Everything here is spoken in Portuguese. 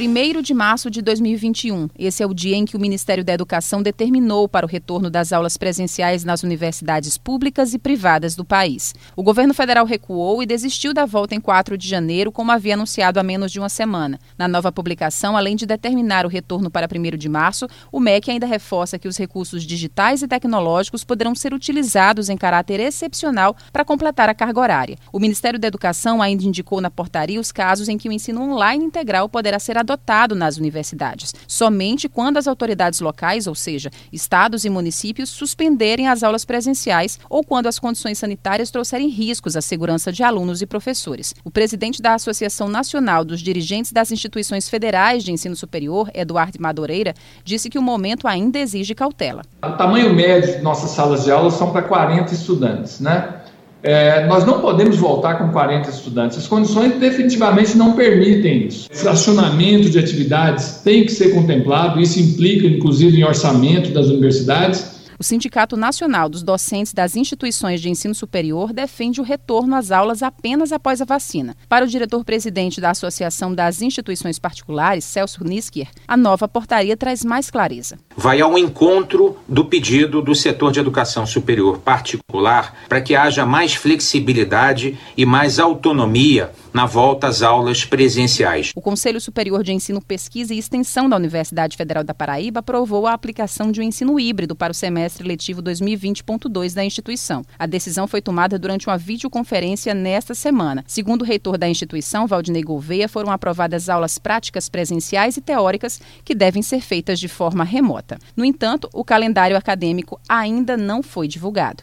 1 de março de 2021. Esse é o dia em que o Ministério da Educação determinou para o retorno das aulas presenciais nas universidades públicas e privadas do país. O governo federal recuou e desistiu da volta em 4 de janeiro, como havia anunciado há menos de uma semana. Na nova publicação, além de determinar o retorno para 1 de março, o MEC ainda reforça que os recursos digitais e tecnológicos poderão ser utilizados em caráter excepcional para completar a carga horária. O Ministério da Educação ainda indicou na portaria os casos em que o ensino online integral poderá ser adotado nas universidades, somente quando as autoridades locais, ou seja, estados e municípios, suspenderem as aulas presenciais ou quando as condições sanitárias trouxerem riscos à segurança de alunos e professores. O presidente da Associação Nacional dos Dirigentes das Instituições Federais de Ensino Superior, Eduardo Madureira, disse que o momento ainda exige cautela. O tamanho médio de nossas salas de aula são para 40 estudantes, né? É, nós não podemos voltar com 40 estudantes. As condições definitivamente não permitem isso. Fracionamento de atividades tem que ser contemplado, isso implica, inclusive, em orçamento das universidades o Sindicato Nacional dos Docentes das Instituições de Ensino Superior defende o retorno às aulas apenas após a vacina. Para o diretor-presidente da Associação das Instituições Particulares, Celso Nisker, a nova portaria traz mais clareza. Vai ao encontro do pedido do setor de educação superior particular para que haja mais flexibilidade e mais autonomia na volta às aulas presenciais. O Conselho Superior de Ensino, Pesquisa e Extensão da Universidade Federal da Paraíba aprovou a aplicação de um ensino híbrido para o semestre letivo 2020.2 da instituição. A decisão foi tomada durante uma videoconferência nesta semana. Segundo o reitor da instituição, Valdinei Gouveia, foram aprovadas aulas práticas presenciais e teóricas que devem ser feitas de forma remota. No entanto, o calendário acadêmico ainda não foi divulgado.